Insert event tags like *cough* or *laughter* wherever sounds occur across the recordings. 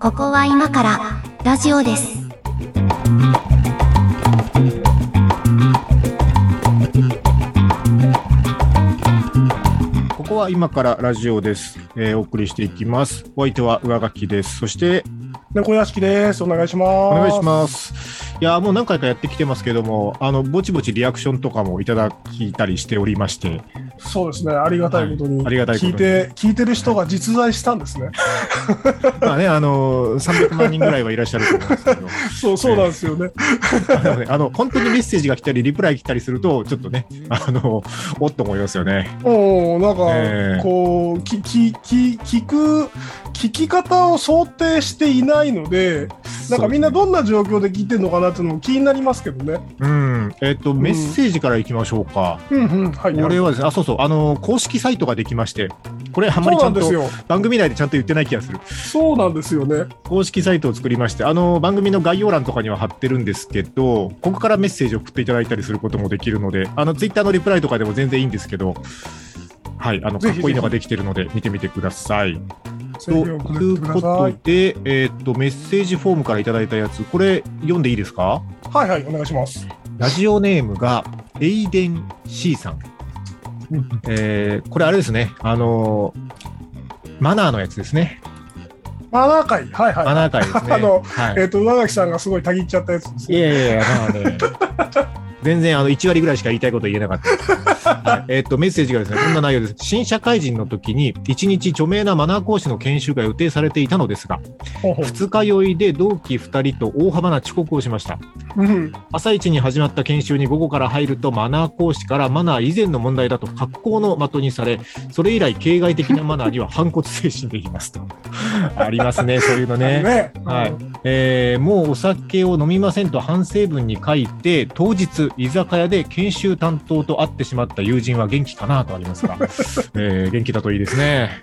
ここは今からラジオです。ここは今からラジオです。えーお送りしていきます。お相手は上書きです。そして、猫屋敷です。お願いします。お願いします。いや、もう何回かやってきてますけども、あの、ぼちぼちリアクションとかもいただいたりしておりまして、そうですね。ありがたいことに。はいありがたい聞いて、聞いてる人が実在したんですね。まあね、あの、300万人ぐらいはいらっしゃると思うんですけど、*laughs* そう、そうなんですよね。*laughs* あの本当にメッセージが来たり、リプライ来たりすると、ちょっとね、あの、おっと思いますよね。うん、なんか、ええこう、き、き、き、聞く、聞き方を想定していないので、なんかみんなどんな状況で聞いてるのかなっていうのも気になりますけどね。うん。えっと、メッセージからいきましょうか。うんうん、はい。これはですね、あ、そうそう、あの、公式サイトができまして、これあんまりちゃんと。番組内でちゃんと言ってない気がする。そうなんですよね。公式サイトを作りまして、あの番組の概要欄とかには貼ってるんですけど、ここからメッセージを送っていただいたりすることもできるので、あのツイッターのリプライとかでも全然いいんですけど、はい、あのかっこいいのができてるので、見てみてください。ぜということ。で、えーっと、メッセージフォームからいただいたやつ、これ、読んでいいですか？はいはい、お願いします。ラジオネームが、エイデン C さん。えーこれ、あれですね、あのマナーのやつですね。マナー会、はいはい。マナー会ですね。*laughs* あのはいえっ、と、上垣さんがすごいたぎっちゃったやつですね。いやいやいや、まあね、全然あの1割ぐらいしか言いたいこと言えなかった。はいえっと、メッセージがですね、こんな内容です。新社会人の時に、1日著名なマナー講師の研修が予定されていたのですが、二日酔いで同期2人と大幅な遅刻をしました。うん。朝一に始まった研修に午後から入ると、マナー講師からマナー以前の問題だと格好の的にされ、それ以来、形骸的なマナーには反骨精神でいますと。ありますね、*laughs* そういうのね。ね。はいうんえーもうお酒を飲みませんと反省文に書いて、当日、居酒屋で研修担当と会ってしまった友人は元気かなとありますが、*laughs* えー元気だといいですね。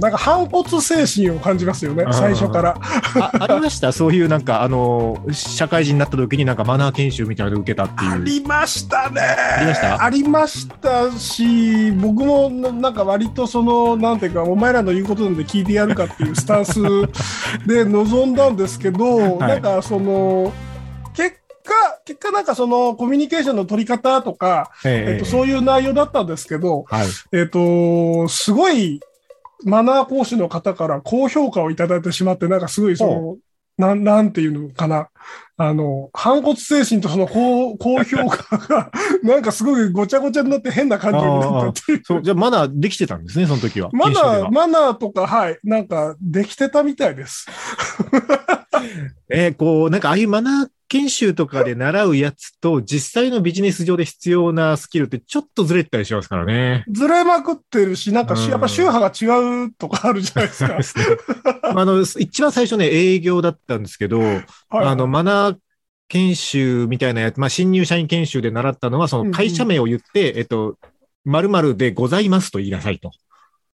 なんか反骨精神を感じますよね最初から。あありました？そういうなんか、あのー社会人になった時になんかマナー研修みたいなの受けたっていう。ありましたね。ありました？ありましたし、僕もななんか割とその、なんていうか、お前らの言うことなんで聞いてやるかっていうスタンスで臨んだんですけど、*laughs* なんかその、結果、結果なんかそのコミュニケーションの取り方とか、ええっと、そういう内容だったんですけど、はい。えっと、すごいマナー講師の方から高評価をいただいてしまって、なんかすごいその、なん、なんていうのかな。あの、反骨精神とその高、高評価が、*laughs* なんかすごいごちゃごちゃになって変な感情になったっていう。そう、じゃあマナーできてたんですね、その時は。マナー、マナーとか、はい、なんかできてたみたいです。*laughs* えーこう、なんかああいうマナー研修とかで習うやつと、実際のビジネス上で必要なスキルってちょっとずれてたりしますからね。ずれまくってるし、なんかしうんやっぱ宗派が違うとかあるじゃないですか。*laughs* すね。あの、一番最初ね、営業だったんですけど、はいあの、マナー研修みたいなやつ、まあ、新入社員研修で習ったのは、その会社名を言って、えっと、〇〇でございますと言いなさいと。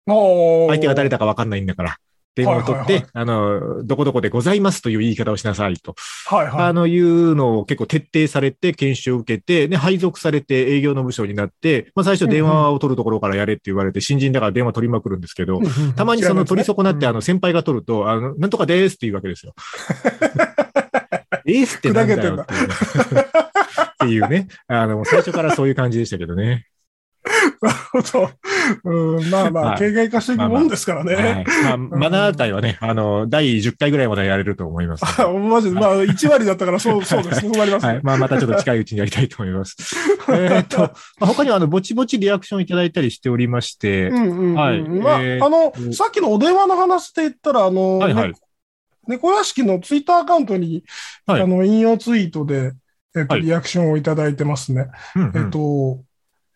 相相手が誰だかわかんないんだから。電話を取って、はいはいあの、どこどこでございますという言い方をしなさいと。はいはい。あの、いうのを結構徹底されて、研修を受けて、で、配属されて営業の部署になって、まあ最初電話を取るところからやれって言われて、新人だから電話取りまくるんですけど、たまにその取り損なって、あの、先輩が取ると、あの、なんとかですって言うわけですよ。*laughs* えーってなんだよっていう *laughs* っていうね。あの、最初からそういう感じでしたけどね。なるほど。うん、まあまあ、はい形骸化していくもんですからね。はい。まあ、マナー会はね、あの、第10回ぐらいまでやれると思います。*laughs* あマジで、まあ、1割だったから、そう、そうですね。終わりますね。。はいまあ、またちょっと近いうちにやりたいと思います。*laughs* えっと、まあ、他には、あの、ぼちぼちリアクションいただいたりしておりまして、うんうんうん。はいまあ、えーあの、さっきのお電話の話で言ったら、あの、はいはいね猫屋敷のツイッターアカウントに、はいあの、引用ツイートで、えっと、はいリアクションをいただいてますね。うんうんえっと、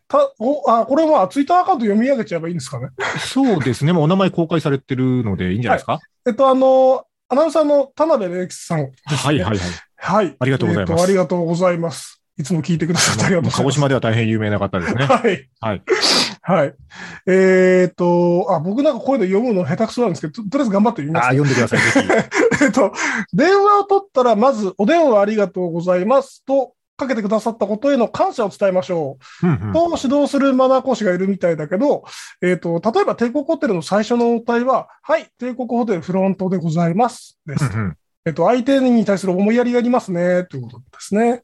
た、お、あ、これはツイッターアカウント読み上げちゃえばいいんですかね？そうですね。もうお名前公開されてるのでいいんじゃないですか？えっと、あの、アナウンサーの田辺玲吉さんです、ね。はい、はい、はい。はい。ありがとうございますえっとありがとうございます。いつも聞いてくださってありがとうございます。鹿児島では大変有名な方ですね。はい。はい。はい。えっ、と、あ、僕なんかこういうの読むの下手くそなんですけど、ととりあえず頑張ってみああ、ます。読んでください、ぜひ。*laughs* えっと、電話を取ったら、まず、お電話ありがとうございますとかけてくださったことへの感謝を伝えましょう。うんうんと指導するマナー講師がいるみたいだけど、えっ、と、例えば帝国ホテルの最初の応対は、はい、帝国ホテルフロントでございます。です。うんうんえっと、相手に対する思いやりがありますね、ということですね。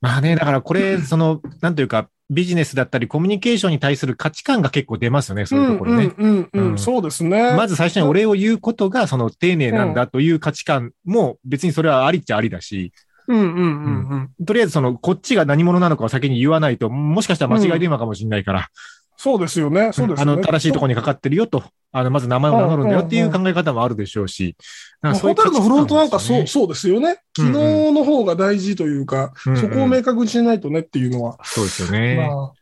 まあね、だからこれ、その、なんというか、ビジネスだったりコミュニケーションに対する価値観が結構出ますよね、そういうところね。うんうんそうですね。まず最初にお礼を言うことが、その丁寧なんだという価値観も別にそれはありっちゃありだし、うんうんうんうん。とりあえずその、こっちが何者なのかを先に言わないと、もしかしたら間違い電話かもしれないから、そうですよね。そうですよね。あの、正しいところにかかってるよと、あの、まず名前を名乗るんだよっていう考え方もあるでしょうし、ういうホテルのフロントなんかそう、そうですよね。うんうん昨日の方が大事というか、観ですよねそこを明確にしないとねっていうのは、そうですよね。まあ、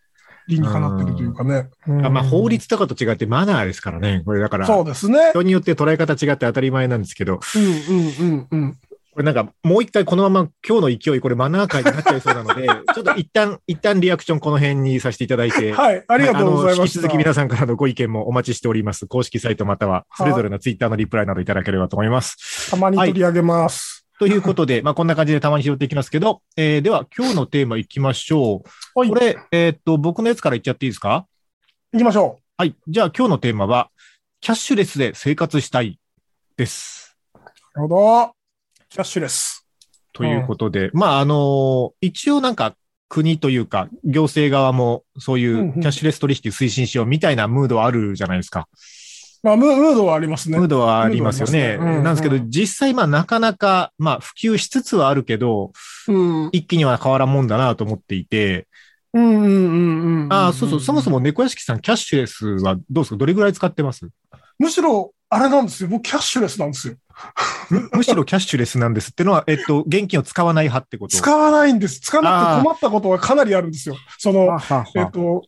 理にかなってるというかね。あまあ、法律律とかと違ってマナーですからね。これだから、そうですね。人によって捉え方違って当たり前なんですけど、うんうんうんうん。これなんかもう一回このまま今日の勢い、これマナー会になっちゃいそうなので、*laughs* ちょっと一旦、一旦リアクションこの辺にさせていただいて、はい、ありがとうございました。あの引き続き皆さんからのご意見もお待ちしております。公式サイトまたは、それぞれのツイッターのリプライなどいただければと思います。たまに取り上げます。ということで、まあこんな感じでたまに拾っていきますけど、えーでは今日のテーマいきましょう。はい、これ、えーっと、僕のやつから言っちゃっていいですか？行きましょはい。じゃあ今日のテーマは、キャッシュレスで生活したいです。う。なるほど。キャッシュレス。ということで、まあ、あの一応なんか国というか、行政側もそういんううんキャッシュレス取引推進しようみたいなムードはあるじゃないですか。まあ、ムムードはありますねムー。ドはありますよね。ムードはありますねうんなんですけど、実際まあなかなか、まあ普及しつつはあるけど、うん。一気には変わらんもんだなと思っていて、うんうんうんうん。ああ、そうそう、そもそも猫屋敷さん、キャッシュレスはどうですか？どれぐらい使ってます？むしろ、あれなんですよ。僕、キャッシュレスなんですよ。むむしろキャッシュレスなんですってのは、*laughs* えっと、現金を使わない派ってこと？使わないんです。使わなくて困ったことはかなりあるんですよ。その、えっと、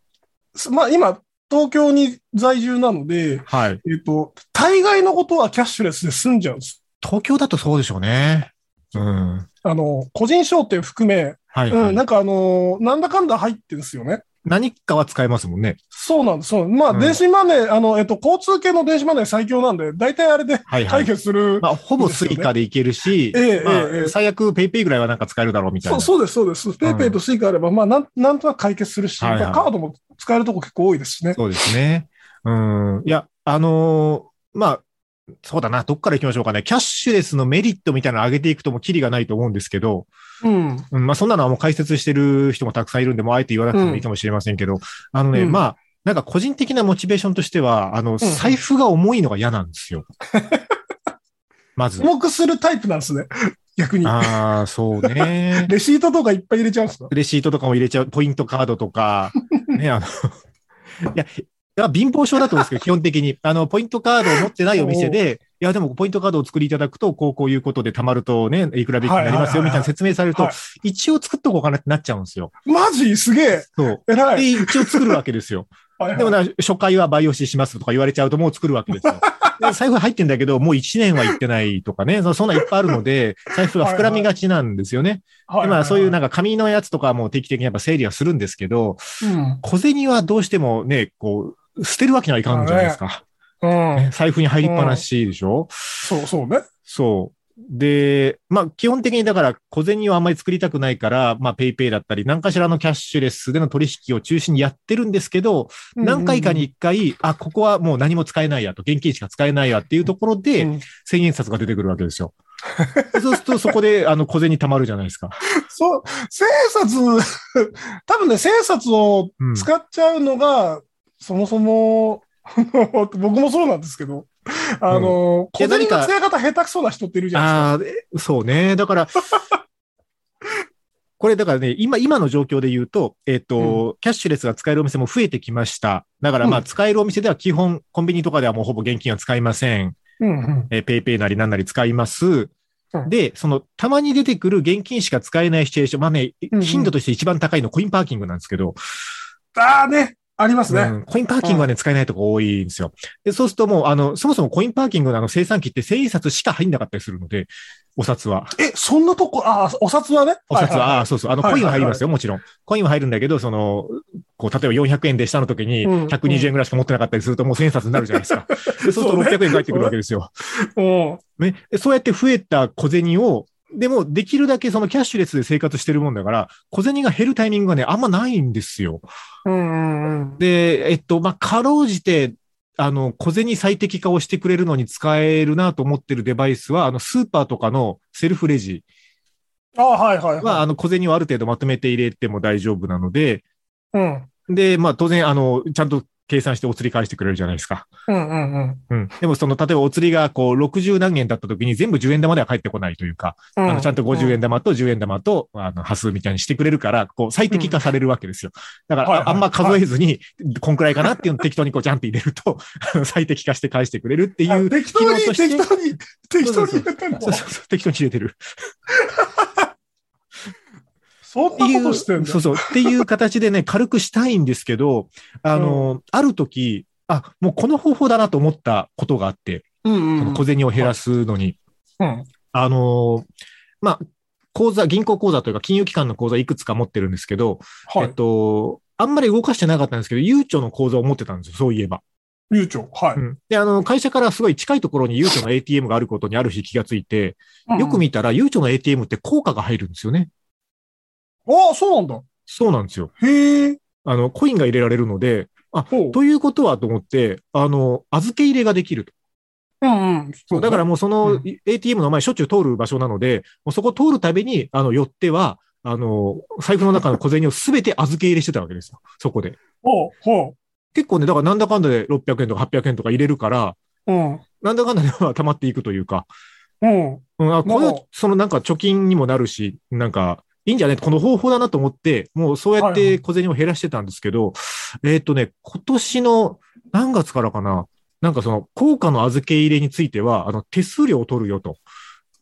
すまあ、今、東京に在住なので、はい。えっと、大概のことはキャッシュレスで済んじゃうんです。東京だとそうでしょうね。うん。あの、個人商店含め、はい、はいうん、なんかあのーなんだかんだ入ってるんですよね。何かは使えますもんね。そうなんです。そう。まあ、うん電子マネー、あの、えっと、交通系の電子マネー最強なんで、大体あれではいはい解。決する。まあ、ほぼスイカでいけるし、ええまあええ最悪ペイペイぐらいはなんか使えるだろうみたいな。そうそうです、そうです。ペイペイとスイカあれば、まあなん、なんとなく解決するし、はいはいまあカードも使えるとこ結構多いですしね。そうですね。うん。いや、あのーまあ、そうだな。どっから行きましょうかね。キャッシュレスのメリットみたいなの上げていくともキリがないと思うんですけど、うん。うん、まあそんなのはもう解説してる人もたくさんいるんで、もうあえて言わなくてもいいかもしれませんけど、あのね、うんまあ、なんか個人的なモチベーションとしては、あの、財布が重いのが嫌なんですよ。*laughs* まず。重くするタイプなんですね。*laughs* 逆に。ああ、そうね。*laughs* レシートとかいっぱい入れちゃうんですか？レシートとかも入れちゃう、ポイントカードとか、ね、あの、いや、いや貧乏症だと思うんですけど、基本的に。あの、ポイントカードを持ってないお店で、いや、でも、ポイントカードを作りいただくと、こう、こういうことで貯まるとね、いくら引きになりますよ、みたいな説明されるとはい、一応作っとこうかなってなっちゃうんですよ。マジ？すげえそう。偉い。で、一応作るわけですよ。*laughs* でもな、初回は倍押ししますとか言われちゃうともう作るわけですよ。*laughs* で財布入ってんだけど、もう1年は行ってないとかね、そそんなんいっぱいあるので、財布が膨らみがちなんですよね。はいでまあそういうなんか、か紙のやつとかはもう定期的にやっぱ整理はするんですけど、うん。小銭はどうしてもね、こう、捨てるわけにはいかんじゃないですか。うん。ね財布に入りっぱなしでしょ、そうそうね。そう。で、まあ基本的にだから小銭をあんまり作りたくないから、まあペイペイだったり何かしらのキャッシュレスでの取引を中心にやってるんですけど、何回かに一回、あ、ここはもう何も使えないやと、現金しか使えないやっていうところうん、で、うん千円札が出てくるわけですよ。*laughs* そうするとそこであの小銭貯まるじゃないですか。そう、千円札、多分ね、千円札をうん使っちゃうのが、そもそも、*laughs* 僕もそうなんですけど、あの、いや小銭の使い方下手くそな人っているじゃないああー、えそうね。だから、*laughs* これだからね、今、今の状況で言うと、えっ、と、キャッシュレスが使えるお店も増えてきました。だからまあ、うん使えるお店では基本、コンビニとかではもうほぼ現金は使いません。ですか。うんうんえーペイペイなりなんなり使います。うんで、その、たまに出てくる現金しか使えないシチュエーション、まあね、うんうん頻度として一番高いのコインパーキングなんですけど、ああね、ありますね。うんコインパーキングはね、使えないとこ多いんですよ。で、そうするともう、あの、そもそもコインパーキングのあの生産機って千円札しか入んなかったりするので、お札は。え、そんなとこ、ああ、お札はね？お札は、いいいああ、そうそう。あの、コインは入りますよ、もちろん。コインは入るんだけど、その、こう、例えば400円でしたの時に、うん120円ぐらいしか持ってなかったりすると、もう1000円札になるじゃないですか。*laughs* でそうするとそうね600円返ってくるわけですよ。うん。ね。でそうやって増えた小銭を、でも、できるだけそのキャッシュレスで生活してるもんだから、小銭が減るタイミングがね、あんまないんですよ。うん。で、えっと、まあ、かろうじて、あの、小銭最適化をしてくれるのに使えるなと思ってるデバイスは、あの、スーパーとかのセルフレジあはいはいは、はあの、小銭をある程度まとめて入れても大丈夫なので、い。うん。で、まあ、当然、あの、ちゃんと計算してお釣り返してくれるじゃないですか。うんうんうん。うん。でも、その、例えばお釣りが、こう、60何円だった時に全部10円玉では返ってこないというか、うんあの、ちゃんと50円玉と10円玉と、あの、端数みたいにしてくれるから、こう、最適化されるわけですよ。だから、ああんま数えずに、こんくらいかなっていうのを適当にこう、ジャンプ入れると、あ *laughs* の最適化して返してくれるっていう。あ適当に、適当に、適当にそう言ってんの？そうそうそう、適当に入れてる。そんなことしてんだそうそう、っていう形でね、*laughs* 軽くしたいんですけど、あの、ある時、あ、もうこの方法だなと思ったことがあって、うんうんその小銭を減らすのに、うん。あのーまあ、口座、銀行口座というか金融機関の口座いくつか持ってるんですけど、えっはい。と、あんまり動かしてなかったんですけど、ゆうちょの口座を持ってたんですよ、そういえば。ゆうちょ、はい。うん。で、あの、会社からすごい近いところにゆうちょの ATM があることにある日気がついて、よく見たらゆうちょの ATM って効果が入るんですよね。ああ、そうなんだ。そうなんですよ。へえ。あの、コインが入れられるので、ほう。ということはと思って、あの、預け入れができると。うんうん。そう、だからもうそのうん ATM の前しょっちゅう通る場所なので、もうそこ通るたびに、あの、寄っては、あの、財布の中の小銭をすべて預け入れしてたわけですよ。*laughs* そこで。ほう、ほ結構ね、だからなんだかんだで600円とか800円とか入れるから、う。うん。なんだかんだでは溜まっていくというか、うん。うん、あ、これそのなんか貯金にもなるし、なんか、いいんじゃない？この方法だなと思って、もうそうやっはいはいて小銭を減らしてたんですけど、えーっとね、今年の何月からかななんかその、効果の預け入れについては、あの、手数料を取るよと、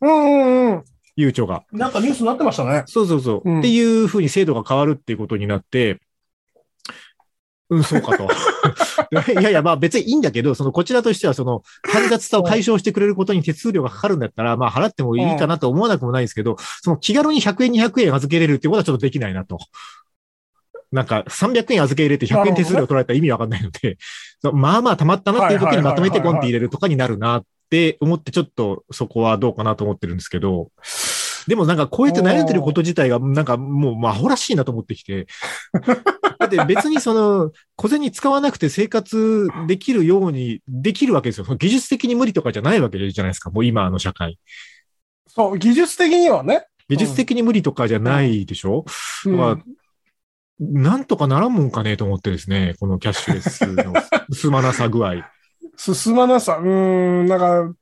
うんうんうん。ゆうちょが。なんかニュースになってましたね。そうそうそう。うんっていうふうに制度が変わるっていうことになって、うん、そうかと。*laughs* いやいや、まあ別にいいんだけど、そのこちらとしてはその煩雑さを解消してくれることに手数料がかかるんだったら、まあ払ってもいいかなと思わなくもないですけど、その気軽に100円、200円預けれるってことはちょっとできないなと。なんか300円預け入れて100円手数料取られたら意味わかんないので、そうまあまあ溜まったなっていう時にまとめてゴンって入れるとかになるなって思ってちょっとそこはどうかなと思ってるんですけど、でもなんかこうやって悩んでること自体がなんかもうまあアホらしいなと思ってきて、だって別にその小銭使わなくて生活できるようにできるわけですよ。技術的に無理とかじゃないわけじゃないですか。もう今の社会。そう、技術的にはね。技術的に無理とかじゃないでしょ、うんまあなんとかならんもんかねと思ってですね、このキャッシュレスの進 *laughs* まなさ具合。進まなさ。うーん、なんか、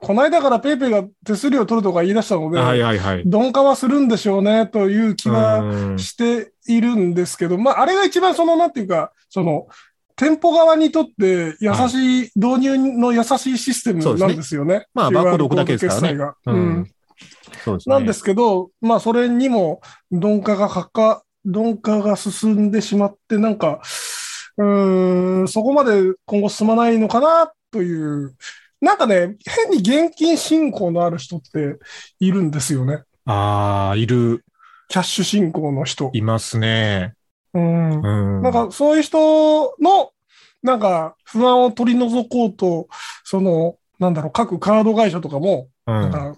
この間からペイペイが手数料取るとか言い出したので、はいはいはい。鈍化はするんでしょうね、という気はうんしているんですけど、まあ、あれが一番その、なんていうか、その、店舗側にとって優しい、導入の優しいシステムなんですよね。まあバーコード置くだけですからねがううんん。そうですね。なんですけど、まあ、それにも鈍化がかか、鈍化が進んでしまって、なんか、うーん、そこまで今後進まないのかな、という。なんかね、変に現金信仰のある人っているんですよね。ああ、いる、キャッシュ信仰の人。いますね。うん。うん。なんか、そういう人の、なんか、不安を取り除こうと、その、なんだろう、各カード会社とかも、うん。なんか、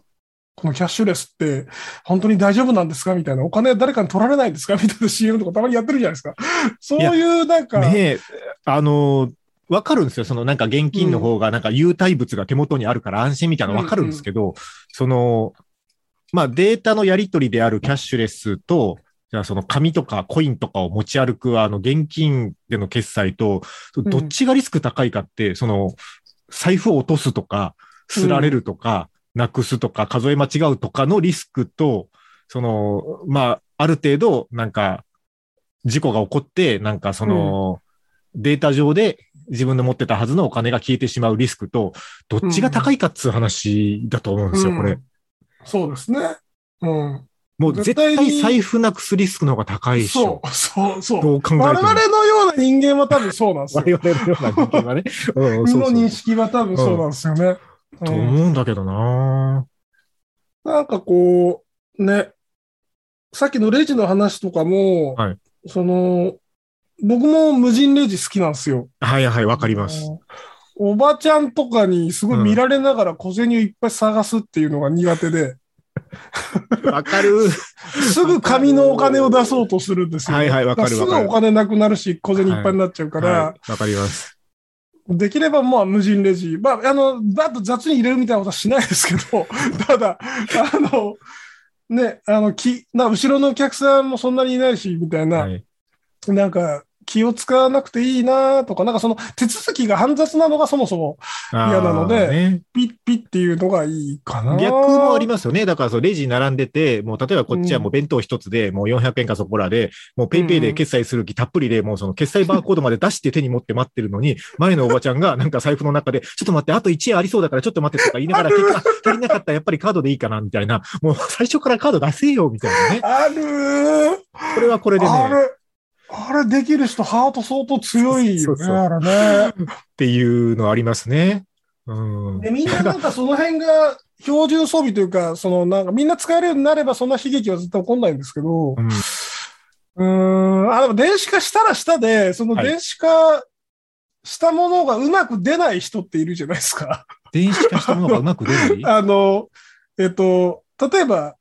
このキャッシュレスって本当に大丈夫なんですか？みたいな。お金誰かに取られないんですか？みたいな CM とかたまにやってるじゃないですか。そういうなんか、ねえ、あの、わかるんですよ。そのなんか現金の方がなんか有体物が手元にあるから安心みたいなのわかるんですけど、その、まあデータのやり取りであるキャッシュレスと、じゃあその紙とかコインとかを持ち歩くあの現金での決済と、どっちがリスク高いかって、その財布を落とすとか、すられるとか、なくすとか、数え間違うとかのリスクと、その、まあ、ある程度、なんか、事故が起こって、なんかその、データ上で自分の持ってたはずのお金が消えてしまうリスクと、どっちが高いかっつう話だと思うんですよ、うんこれ。そうですね。うん。もう絶絶対財布なくすリスクの方が高いでしょそ。う、そう、そう。どう考えても。我々のような人間は多分そうなんですよ。我々のような人間はね。*laughs* うんうん、そうの認識は多分そうなんですよね。とうん思うんだけどななんかこう、ね、さっきのレジの話とかも、はいその、僕も無人レジ好きなんですよ。はいはい、わかります。おばちゃんとかにすごい見られながら小銭をいっぱい探すっていうのが苦手で、わかる。*laughs* すぐ紙のお金を出そうとするんですよ。はいはいわかるすぐお金なくなるし、小銭いっぱいになっちゃうから、はいわかります。できればまあ無人レジ。まあ、あの、バッと雑に入れるみたいなことはしないですけど、*laughs* ただ、あの、ね、あの、き、な、後ろのお客さんもそんなにいないし、みたいな、はい。なんか、気を使わなくていいなとか、なんかその手続きが煩雑なのがそもそも嫌なのでねピッピッっていうのがいいかな。逆もありますよね。だからそう、レジに並んでて、もう例えばこっちはもう弁当一つで、もう400円かそこらで、もうペイペイで決済する気たっぷりで、もうその決済バーコードまで出して手に持って待ってるのに、*laughs* 前のおばちゃんがなんか財布の中で、ちょっと待って、あと1円ありそうだからちょっと待ってとか言いながら、結局あ足りなかったらやっぱりカードでいいかな、みたいな。もう最初からカード出せよ、みたいなね。あるーこれはこれでね、あれ、できる人、ハート相当強いよね、あれね。っていうのありますね。うん。で、みんななんかその辺が標準装備というか、そのなんかみんな使えるようになればそんな悲劇は絶対起こんないんですけど、うんん、あ、でも電子化したらしたで、そのはい電子化したものがうまく出ない人っているじゃないですか。電子化したものがうまく出ない？*laughs* あの、えっと、例えば、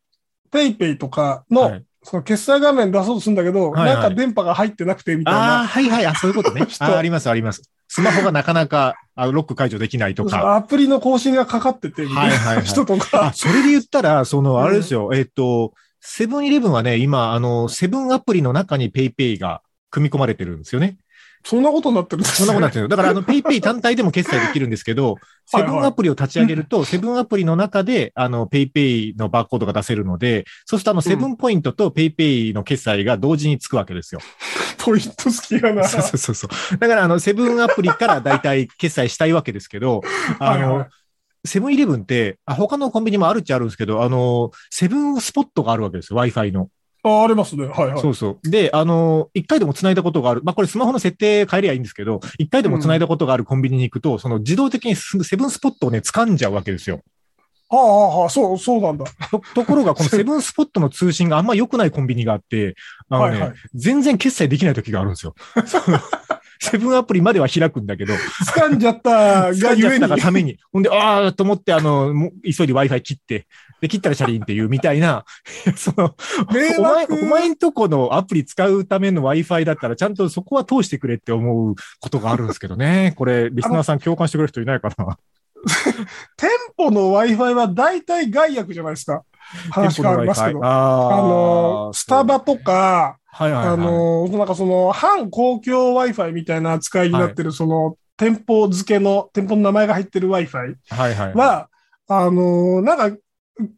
ペイペイとかの、はいその決済画面出そうとするんだけど、はいはいなんか電波が入ってなくてみたいああ、な。はいはい。あ、そういうことね。*laughs* 人あーあります、あります。スマホがなかなかあロック解除できないとか。アプリの更新がかかってて、みたいはいはいはない人とあ、か。それで言ったら、その、あれですよ、えっと、セブンイレブンはね、今、あの、セブンアプリの中にペイペイが組み込まれてるんですよね。そんなことになってるんですそんなことになってる。だから、あの、*laughs* ペイペイ単体でも決済できるんですけど、*laughs* セブンアプリを立ち上げると、セブンアプリの中で、あの、ペイペイのバーコードが出せるので、そうすると、あの、セブンポイントとペイペイの決済が同時につくわけですよ。ポイント好きやな。そうそうそうそう。だから、あの、セブンアプリからだいたい決済したいわけですけど、*laughs* あの、はいはいセブンイレブンって、あ、他のコンビニもあるっちゃあるんですけど、あの、セブンスポットがあるわけですよ、Wi-Fi の。あ、ありますね。はいはい。そうそう。で、あの、一回でも繋いだことがある。まあ、これスマホの設定変えりゃいいんですけど、一回でも繋いだことがあるコンビニに行くと、その自動的にスセブンスポットをね、掴んじゃうわけですよ。はあはあはあ、そう、そうなんだ。とところが、この *laughs* セブンスポットの通信があんま良くないコンビニがあって、あのね、はいはい全然決済できない時があるんですよ。*laughs* セブンアプリまでは開くんだけど、掴んじゃったが使っちゃったゆえに。*laughs* がために。ほんで、ああ、と思って、あの、急いで Wi-Fi 切って、で、切ったらチャリンっていうみたいな、*laughs* その、迷お前、惑お前んとこのアプリ使うための Wi-Fi だったら、ちゃんとそこは通してくれって思うことがあるんですけどね。*laughs* これ、リスナーさん共感してくれる人いないかな。店舗の Wi-Fi は大体害悪じゃないですか。話変わりますけど。ああの、スタバとか、はいはいはい。あの、なんかその、反公共 Wi-Fi みたいな扱いになってる、その、店舗付けの、店舗の名前が入ってる Wi-Fi はいはい。は、あの、なんか、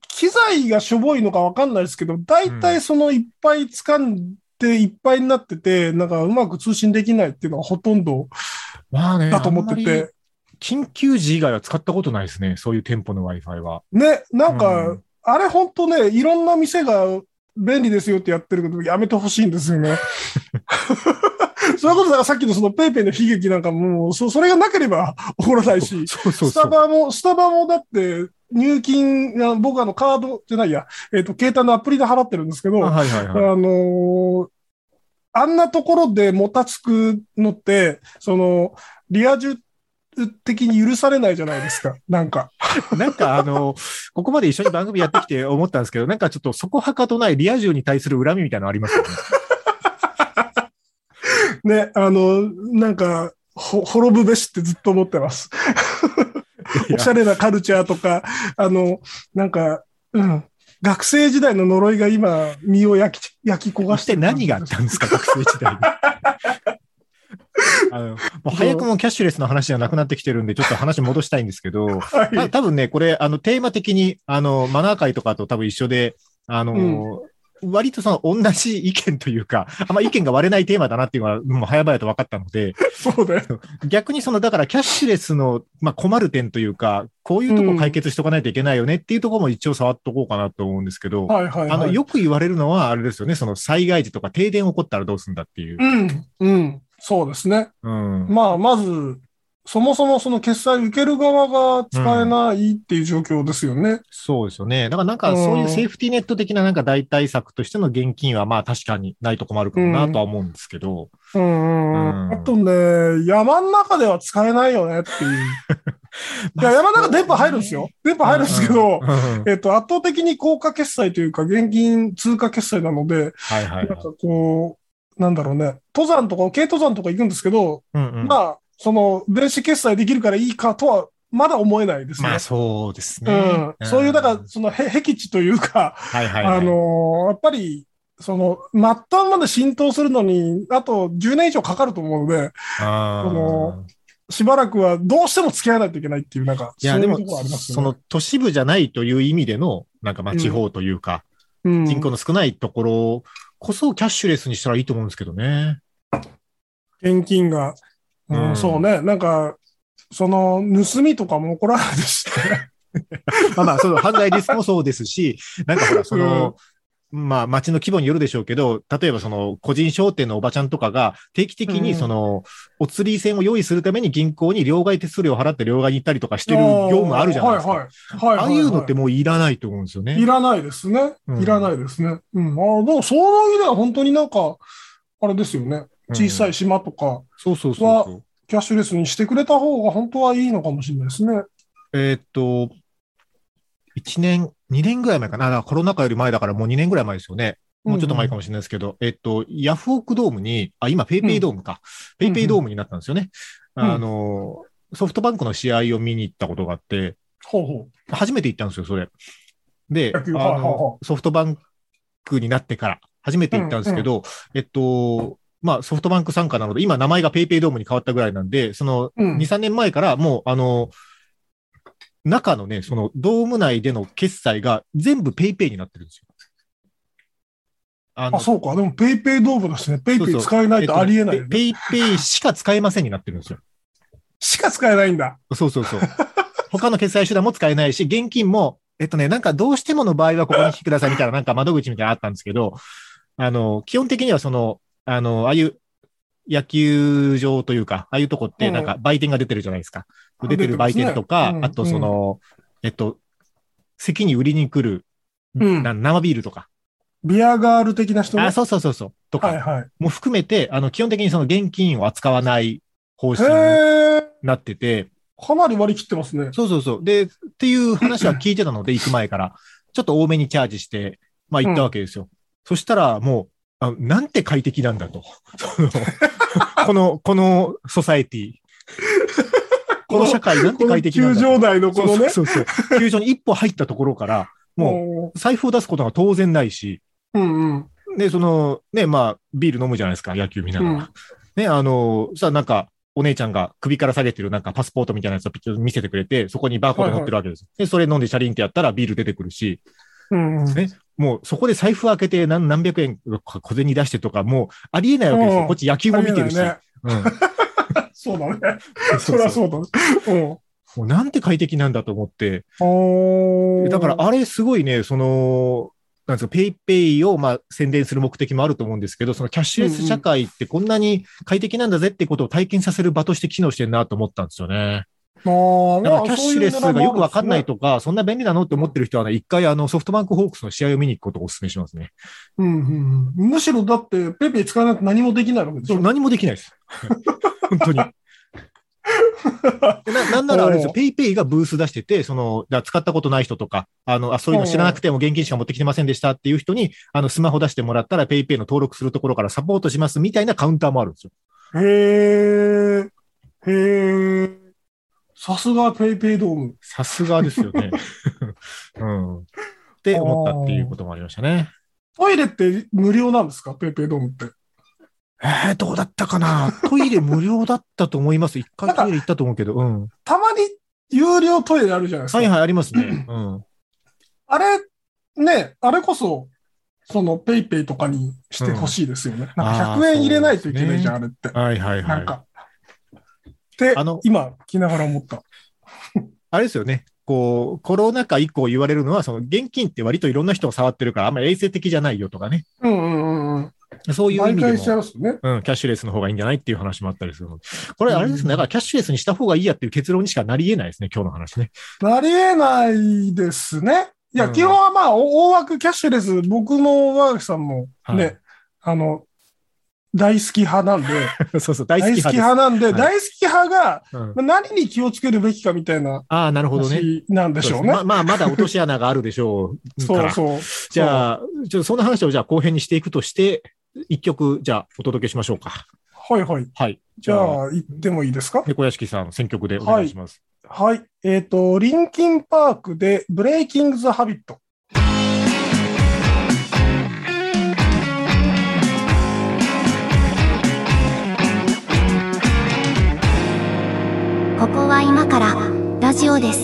機材がしょぼいのかわかんないですけど、大体そのいっぱい掴んでいっぱいになってて、なんかうまく通信できないっていうのがほとんどまあね、だと思ってて。緊急時以外は使ったことないですね。そういう店舗の Wi-Fi は。ね、なんか、うんあれ本当ね、いろんな店が便利ですよってやってるけど、やめてほしいんですよね。*laughs* それこそだからさっきのそのペイペイの悲劇なんかもう、そそれがなければ *laughs* 起こらないし、スそうそうそう。タバも、スタバもだって、入金、あ僕あのカードじゃないや、えっ、と、携帯のアプリで払ってるんですけど、あはいはいあはい。のーあんなところでもたつくのって、その、リア充的に許されないじゃないですか。なんか。*laughs* なんかあの、ここまで一緒に番組やってきて *laughs* 思ったんですけど、なんかちょっとそこはかとないリア充に対する恨みみたいなのありますよね。*laughs* ね、あの、なんか、ほ、滅ぶべしってずっと思ってます。い *laughs* おしゃれなカルチャーとか、あの、なんか、うん。学生時代の呪いが今、身を焼き、焼き焦がやして何があったんですか、学生時代に？*laughs* あのもう早くもキャッシュレスの話じゃなくなってきてるんで、ちょっと話戻したいんですけど、*laughs* はい。た多分ね、これ、あの、テーマ的に、あの、マナー会とかと多分一緒で、あの、割とその同じ意見というか、*laughs* あんま意見が割れないテーマだなっていうのは、もう早々と分かったので、そうだよ。逆にその、だからキャッシュレスの、まあ、困る点というか、こういうとこ解決しとかないといけないよねっていうところも一応触っとこうかなと思うんですけど、はいはい、はい。あの、よく言われるのは、あれですよね、その災害時とか停電起こったらどうするんだっていう。うん、うん。そうですね。うん。まあ、まず、そもそもその決済受ける側が使えないっていう状況ですよね。そうですよね。だからなんかそういうセーフティーネット的ななんか代替策としての現金はまあ確かにないと困るかもなとは思うんですけど。うんうんうんうんあとね、山の中では使えないよねっていう。*laughs* いや、山中電波入るんですよ。電波入るんですけど、うんうん *laughs* えっと、圧倒的に高価決済というか、現金通貨決済なので、はいはいなんかこう、なんだろうね、登山とか、軽登山とか行くんですけど、うんうんまあ、その、電子決済できるからいいかとは、まだ思えないですね。まあそうですうね。ん。そういう、だから、その、へ、僻地というか、はいはいはい。あのーやっぱり、その、末端まで浸透するのに、あと10年以上かかると思うので、あのしばらくはどうしても付き合わないといけないっていう、なんか、いや、でもその都市部じゃないという意味での、なんかまあうん地方というか、うん、人口の少ないところこそキャッシュレスにしたらいいと思うんですけどね。現金が、うんうんそうね、なんか、その、盗みとかも起こらないですしね。*laughs* まあまあ、その犯罪リスクもそうですし、なんかほら、その、まあ、街の規模によるでしょうけど、例えばその、個人商店のおばちゃんとかが、定期的にその、お釣り銭を用意するために銀行に両替手数料を払って両替に行ったりとかしてる業務あるじゃないですか。はいはい。はいはいはいああいうのってもういらないと思うんですよね。いらないですね。うんいらないですね。うん。ああ、でも、その意味では本当になんか、あれですよね。小さい島とか、そうそうそうそう。キャッシュレスにしてくれた方が本当はいいのかもしれないですね。えーっと、1年、2年ぐらい前かな。コロナ禍より前だからもう2年ぐらい前ですよね。もうちょっと前かもしれないですけど、えっと、ヤフオクドームに、あ、今ペイペイドームか。ペイペイドームになったんですよね。うんあの、ソフトバンクの試合を見に行ったことがあって、ほうほ初めて行ったんですよ、それ。で、あの、ソフトバンクになってから初めて行ったんですけど、えっと、まあソフトバンク傘下なので、今名前がペイペイドームに変わったぐらいなんで、そのう。うん2、。3年前からもう、あの、中のね、そのドーム内での決済が全部ペイペイになってるんですよ。ああ、そうか。でも、ペイペイドームだしね。ペイペイ使えないとありえないよね。ペイペイしか使えませんになってるんですよ。しか使えないんだ。そうそうそう。他の決済手段も使えないし、現金も、えっとね、なんかどうしてもの場合はここに来てくださいみたいな、なんか窓口みたいなのあったんですけど、あの、基本的にはその、あの、ああいう野球場というか、ああいうとこってなんか売店が出てるじゃないですか。うん出てる売店とか、ねうんあとその、えっと、席に売りに来る、うんな生ビールとか。ビアガール的な人ね？あ、そうそうそうそう。とかはいはい。も含めて、あの、基本的にその現金を扱わない方針に。なってて、かなり割り切ってますね。そうそうそう。で、っていう話は聞いてたので、行く前から、ちょっと多めにチャージして、まあ行ったわけですよ。そしたら、もう、あ *laughs* なんて快適なんだと。この、このソサエティ。この社会なんて快適なんだと。球場内のこのね。そうそうそう。球場に一歩入ったところから、ももう財布を出すことが当然ないし、う、うんうん。で、その、ね、まあ、ビール飲むじゃないですか、野球見ながら。うんね、あの、さ、なんか、お姉ちゃんが首から下げてるなんかパスポートみたいなやつを見せてくれて、そこにバーコード載ってるわけです。で、それ飲んでシャリンってやったらビール出てくるし、うんうん。ねもうそこで財布開けて何何百円小銭出してとか、もうありえないわけですよ。うんこっち野球も見てるし。ねうん *laughs* そうだね。そりゃそうだね。もうなんて快適なんだと思って。うん。だからあれすごいね、その、なんですか、ペイペイをまあ宣伝する目的もあると思うんですけど、そのキャッシュレス社会ってこんなに快適なんだぜってことを体験させる場として機能してるなと思ったんですよね。あーだからキャッシュレスがよくわかんないと。とか、そんな便利なのって思ってる人はね、一回あのソフトバンクホークスの試合を見に行くことをお勧めしますね。うんうんうんむしろだって、ペイペイ使わないと何もできないわけでしょ。何もできないです。*laughs* 本当に。*laughs* でななんならあれですよ、ペイペイがブース出してて、その、使ったことない人とか、あの、あ、そういうの知らなくても現金しか持ってきてませんでしたっていう人に、あの、スマホ出してもらったらペイペイの登録するところからサポートしますみたいなカウンターもあるんですよ。へえ。へえ。さすがペイペイドーム。さすがですよね。*laughs* うん。って思ったっていうこともありましたね。トイレって無料なんですか？ペイペイドームって。えー、どうだったかな？トイレ無料だったと思います。一回トイレ行ったと思うけど、うん。たまに有料トイレあるじゃないですか。はいはい、ありますね。うん。あれ、ね、あれこそ、そのペイペイとかにしてほしいですよね。なんかあー100円入れないといけないじゃん、そあれって。はいはいはい。なんか。ってあの、今、聞きながら思った。あれですよね。こう、コロナ禍以降言われるのは、その現金って割といろんな人が触ってるから、あんまり衛生的じゃないよとかね。うんうんうんうん。そういう意味でも、ね。うん、キャッシュレスの方がいいんじゃないっていう話もあったりするので。これあれですね。だからキャッシュレスにした方がいいやっていう結論にしかなり得ないですね。今日の話ね。なり得ないですね。いや、うん基本はまあ、お大枠キャッシュレス、僕も和垣さんもね、はいあの、大好き派なんで、*laughs* そうそう、大好きき派なんで、はい大好き派が、何に気をつけるべきかみたいなああ、なるほどね。話なんでしょうね。まあまあ、まだ落とし穴があるでしょう。*laughs* そうそう。じゃあ、ちょっとその話をじゃあ後編にしていくとして、一曲、じゃあお届けしましょうか。はいはい。はい。じゃあ、行ってもいいですか？猫屋敷さん、選曲でお願いします。はい。えっ、と、リンキンパークで、ブレイキング・ザ・ハビット。ここは今からラジオです。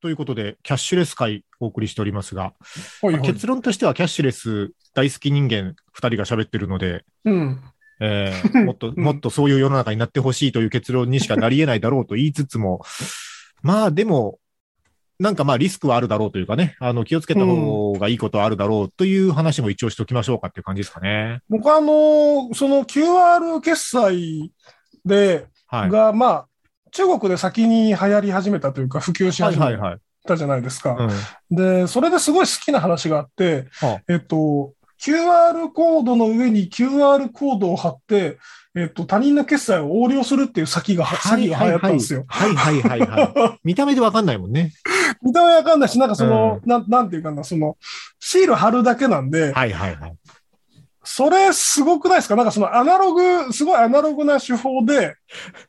ということで、キャッシュレス会お送りしておりますが、はいはい。結論としてはキャッシュレス大好き人間二人が喋ってるので、うん。えー *laughs* もっと、うんもっとそういう世の中になってほしいという結論にしかなり得ないだろうと言いつつも、まあでも、なんかまあリスクはあるだろうというかね、あの気をつけた方がいいことはあるだろうという話も一応しておきましょうかっていう感じですかね。僕はあのーその QR 決済で、はい。が、まあ、中国で先に流行り始めたというか、普及し始めはいはいはい。たじゃないですか。うん。で、それですごい好きな話があって、はあえっと、QR コードの上に QR コードを貼って、えっと、他人の決済を横領するっていう先が、詐欺が流行ったんですよ。はいはいはいはい。*laughs* 見た目でわかんないもんね。見た目わかんないし、なんかその、なん、なんていうかな、その、シール貼るだけなんで、はいはいはい。それすごくないですか？なんかそのアナログ、すごいアナログな手法で、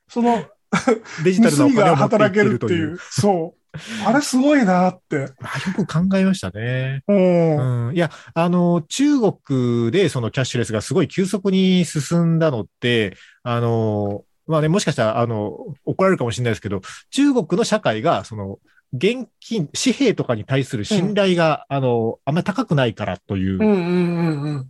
その、*laughs* デジタルな盗みがお金を持ってい働けるといるっていうう。。そう。あれすごいなって。まあ、よく考えましたね。うん。うん、いや、あの、中国でそのキャッシュレスがすごい急速に進んだのって、あの、まあね、もしかしたら、あの、怒られるかもしれないですけど、中国の社会が、その、現金、紙幣とかに対する信頼が、あの、あんまり高くないからといううんうんうんうん。